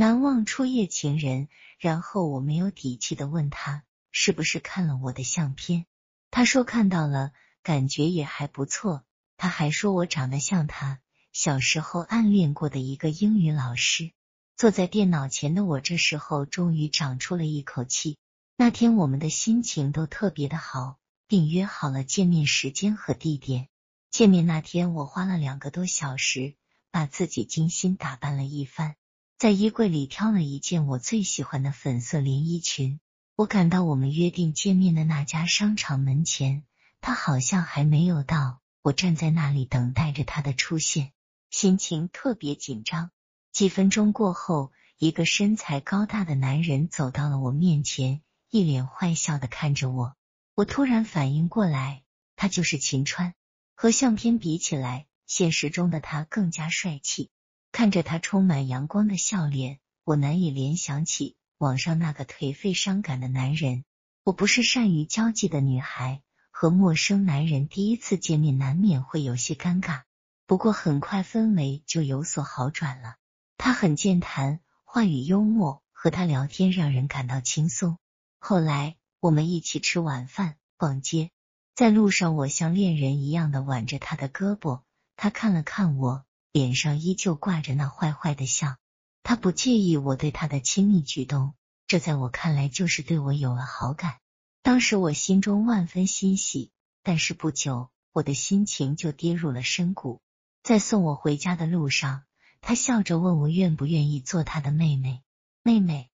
难忘初夜情人。然后我没有底气的问他是不是看了我的相片，他说看到了，感觉也还不错。他还说我长得像他小时候暗恋过的一个英语老师。坐在电脑前的我这时候终于长出了一口气。那天我们的心情都特别的好，并约好了见面时间和地点。见面那天，我花了两个多小时，把自己精心打扮了一番，在衣柜里挑了一件我最喜欢的粉色连衣裙。我赶到我们约定见面的那家商场门前，他好像还没有到。我站在那里等待着他的出现，心情特别紧张。几分钟过后，一个身材高大的男人走到了我面前，一脸坏笑的看着我。我突然反应过来，他就是秦川。和相片比起来，现实中的他更加帅气。看着他充满阳光的笑脸，我难以联想起网上那个颓废伤感的男人。我不是善于交际的女孩，和陌生男人第一次见面难免会有些尴尬。不过很快氛围就有所好转了。他很健谈，话语幽默，和他聊天让人感到轻松。后来我们一起吃晚饭、逛街，在路上我像恋人一样的挽着他的胳膊，他看了看我，脸上依旧挂着那坏坏的笑。他不介意我对他的亲密举动，这在我看来就是对我有了好感。当时我心中万分欣喜，但是不久我的心情就跌入了深谷。在送我回家的路上。他笑着问我愿不愿意做他的妹妹。妹妹，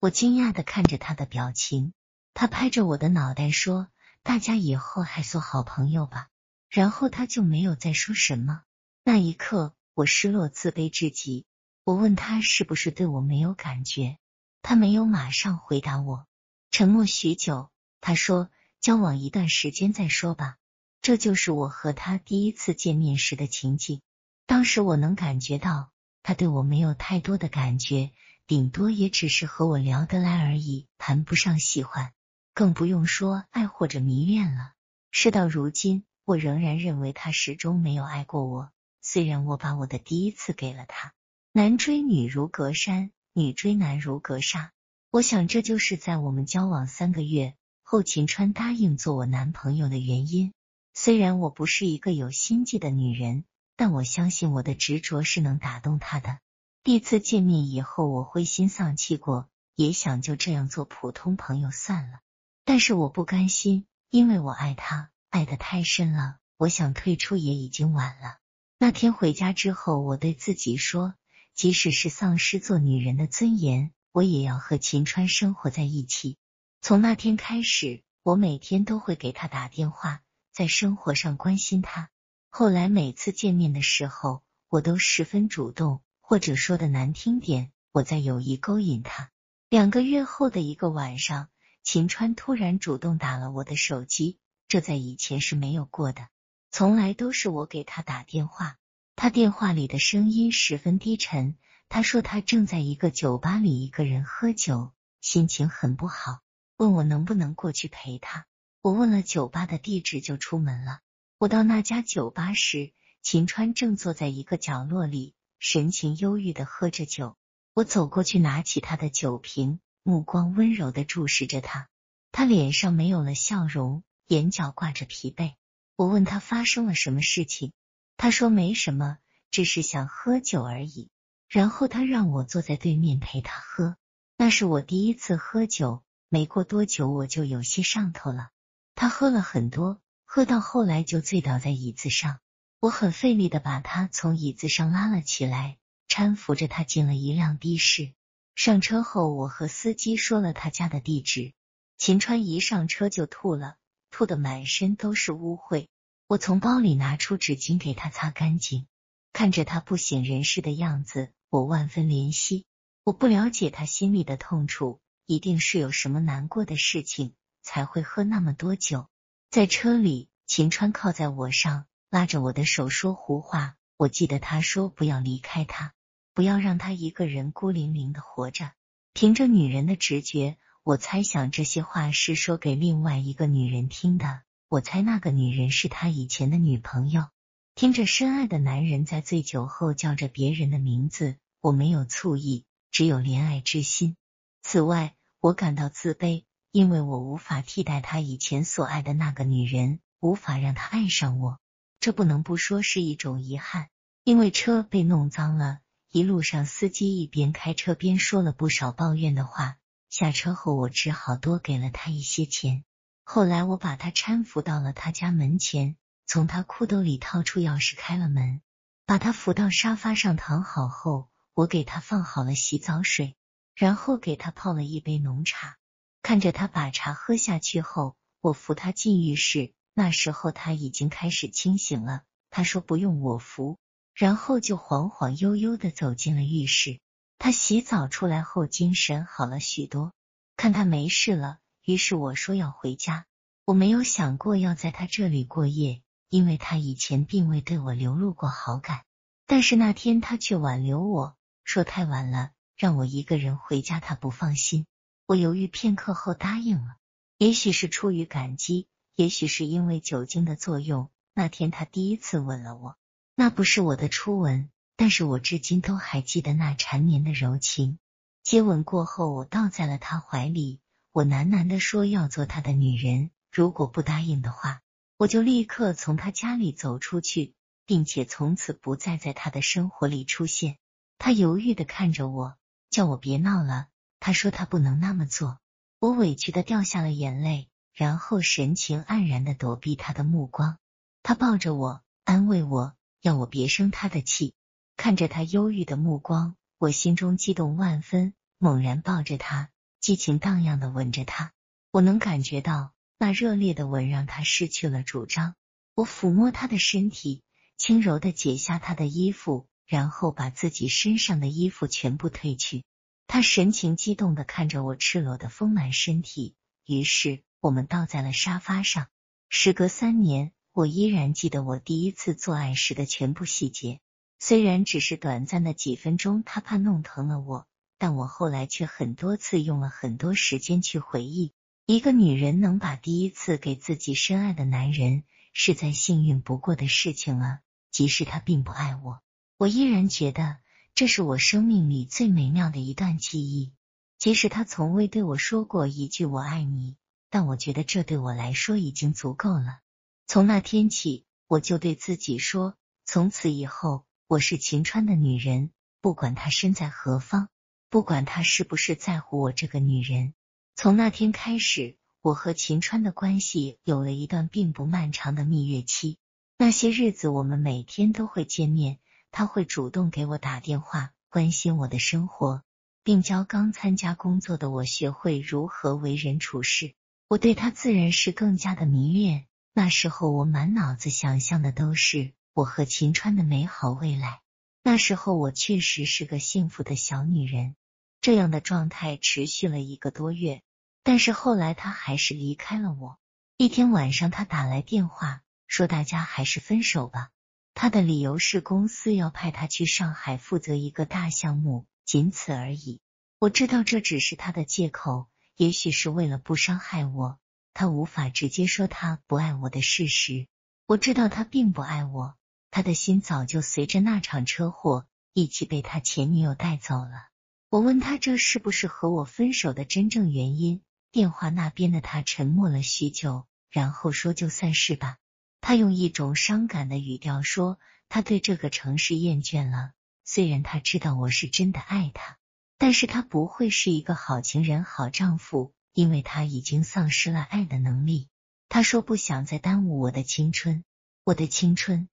我惊讶的看着他的表情。他拍着我的脑袋说：“大家以后还做好朋友吧。”然后他就没有再说什么。那一刻，我失落自卑至极。我问他是不是对我没有感觉，他没有马上回答我。沉默许久，他说：“交往一段时间再说吧。”这就是我和他第一次见面时的情景。当时我能感觉到他对我没有太多的感觉，顶多也只是和我聊得来而已，谈不上喜欢，更不用说爱或者迷恋了。事到如今，我仍然认为他始终没有爱过我，虽然我把我的第一次给了他。男追女如隔山，女追男如隔沙。我想这就是在我们交往三个月后，秦川答应做我男朋友的原因。虽然我不是一个有心计的女人。但我相信我的执着是能打动他的。第一次见面以后，我灰心丧气过，也想就这样做普通朋友算了。但是我不甘心，因为我爱他，爱的太深了。我想退出也已经晚了。那天回家之后，我对自己说，即使是丧失做女人的尊严，我也要和秦川生活在一起。从那天开始，我每天都会给他打电话，在生活上关心他。后来每次见面的时候，我都十分主动，或者说的难听点，我在有意勾引他。两个月后的一个晚上，秦川突然主动打了我的手机，这在以前是没有过的，从来都是我给他打电话。他电话里的声音十分低沉，他说他正在一个酒吧里一个人喝酒，心情很不好，问我能不能过去陪他。我问了酒吧的地址，就出门了。我到那家酒吧时，秦川正坐在一个角落里，神情忧郁的喝着酒。我走过去，拿起他的酒瓶，目光温柔的注视着他。他脸上没有了笑容，眼角挂着疲惫。我问他发生了什么事情，他说没什么，只是想喝酒而已。然后他让我坐在对面陪他喝。那是我第一次喝酒，没过多久我就有些上头了。他喝了很多。喝到后来就醉倒在椅子上，我很费力的把他从椅子上拉了起来，搀扶着他进了一辆的士。上车后，我和司机说了他家的地址。秦川一上车就吐了，吐的满身都是污秽。我从包里拿出纸巾给他擦干净。看着他不省人事的样子，我万分怜惜。我不了解他心里的痛楚，一定是有什么难过的事情才会喝那么多酒。在车里，秦川靠在我上，拉着我的手说胡话。我记得他说不要离开他，不要让他一个人孤零零的活着。凭着女人的直觉，我猜想这些话是说给另外一个女人听的。我猜那个女人是他以前的女朋友。听着深爱的男人在醉酒后叫着别人的名字，我没有醋意，只有怜爱之心。此外，我感到自卑，因为我无法替代他以前所爱的那个女人，无法让他爱上我。这不能不说是一种遗憾。因为车被弄脏了，一路上司机一边开车边说了不少抱怨的话。下车后，我只好多给了他一些钱。后来，我把他搀扶到了他家门前，从他裤兜里掏出钥匙开了门，把他扶到沙发上躺好后，我给他放好了洗澡水，然后给他泡了一杯浓茶。看着他把茶喝下去后，我扶他进浴室。那时候他已经开始清醒了，他说不用我扶，然后就晃晃悠悠的走进了浴室。他洗澡出来后精神好了许多，看他没事了。于是我说要回家，我没有想过要在他这里过夜，因为他以前并未对我流露过好感。但是那天他却挽留我说太晚了，让我一个人回家，他不放心。我犹豫片刻后答应了，也许是出于感激，也许是因为酒精的作用。那天他第一次吻了我，那不是我的初吻，但是我至今都还记得那缠绵的柔情。接吻过后，我倒在了他怀里。我喃喃的说要做他的女人，如果不答应的话，我就立刻从他家里走出去，并且从此不再在他的生活里出现。他犹豫的看着我，叫我别闹了。他说他不能那么做。我委屈的掉下了眼泪，然后神情黯然的躲避他的目光。他抱着我，安慰我，要我别生他的气。看着他忧郁的目光，我心中激动万分，猛然抱着他。激情荡漾的吻着他，我能感觉到那热烈的吻让他失去了主张。我抚摸他的身体，轻柔的解下他的衣服，然后把自己身上的衣服全部褪去。他神情激动的看着我赤裸的丰满身体，于是我们倒在了沙发上。时隔三年，我依然记得我第一次做爱时的全部细节，虽然只是短暂的几分钟，他怕弄疼了我。但我后来却很多次用了很多时间去回忆，一个女人能把第一次给自己深爱的男人，是再幸运不过的事情了。即使他并不爱我，我依然觉得这是我生命里最美妙的一段记忆。即使他从未对我说过一句“我爱你”，但我觉得这对我来说已经足够了。从那天起，我就对自己说：从此以后，我是秦川的女人，不管他身在何方。不管他是不是在乎我这个女人，从那天开始，我和秦川的关系有了一段并不漫长的蜜月期。那些日子，我们每天都会见面，他会主动给我打电话，关心我的生活，并教刚参加工作的我学会如何为人处事。我对他自然是更加的迷恋。那时候，我满脑子想象的都是我和秦川的美好未来。那时候，我确实是个幸福的小女人。这样的状态持续了一个多月，但是后来他还是离开了我。一天晚上，他打来电话说：“大家还是分手吧。”他的理由是公司要派他去上海负责一个大项目，仅此而已。我知道这只是他的借口，也许是为了不伤害我，他无法直接说他不爱我的事实。我知道他并不爱我，他的心早就随着那场车祸一起被他前女友带走了。我问他这是不是和我分手的真正原因？电话那边的他沉默了许久，然后说：“就算是吧。”他用一种伤感的语调说：“他对这个城市厌倦了。虽然他知道我是真的爱他，但是他不会是一个好情人、好丈夫，因为他已经丧失了爱的能力。”他说：“不想再耽误我的青春，我的青春，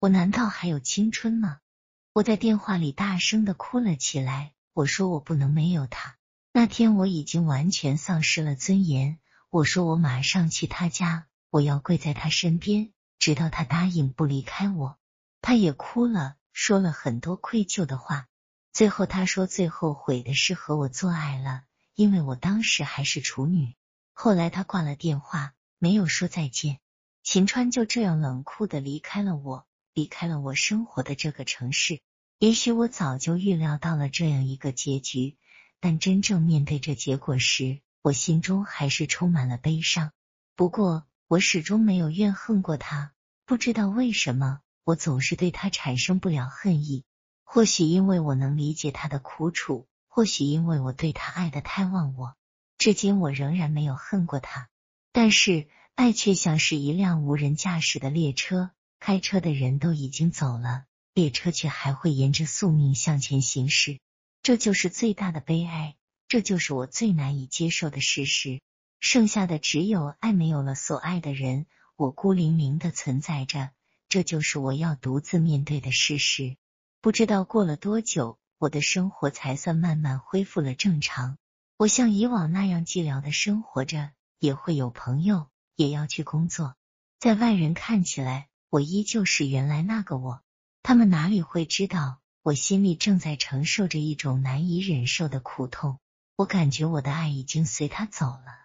我难道还有青春吗？”我在电话里大声的哭了起来。我说我不能没有他。那天我已经完全丧失了尊严。我说我马上去他家，我要跪在他身边，直到他答应不离开我。他也哭了，说了很多愧疚的话。最后他说最后悔的是和我做爱了，因为我当时还是处女。后来他挂了电话，没有说再见。秦川就这样冷酷的离开了我，离开了我生活的这个城市。也许我早就预料到了这样一个结局，但真正面对这结果时，我心中还是充满了悲伤。不过，我始终没有怨恨过他。不知道为什么，我总是对他产生不了恨意。或许因为我能理解他的苦楚，或。许因为我对他爱的太忘我，至今我仍然没有恨过他。但是爱却像是一辆无人驾驶的列车，开车的人都已经走了，列车却还会沿着宿命向前行驶。这就是最大的悲哀，这就是我最难以接受的事实。剩下的只有爱，没有了所爱的人，我孤零零的存在着。这就是我要独自面对的事实。不知道过了多久，我的生活才算慢慢恢复了正常。我像以往那样寂寥的生活着，也会有朋友，也要去工作。在外人看起来，我依旧是原来那个我。他们哪里会知道，我心里正在承受着一种难以忍受的苦痛。我感觉我的爱已经随他走了。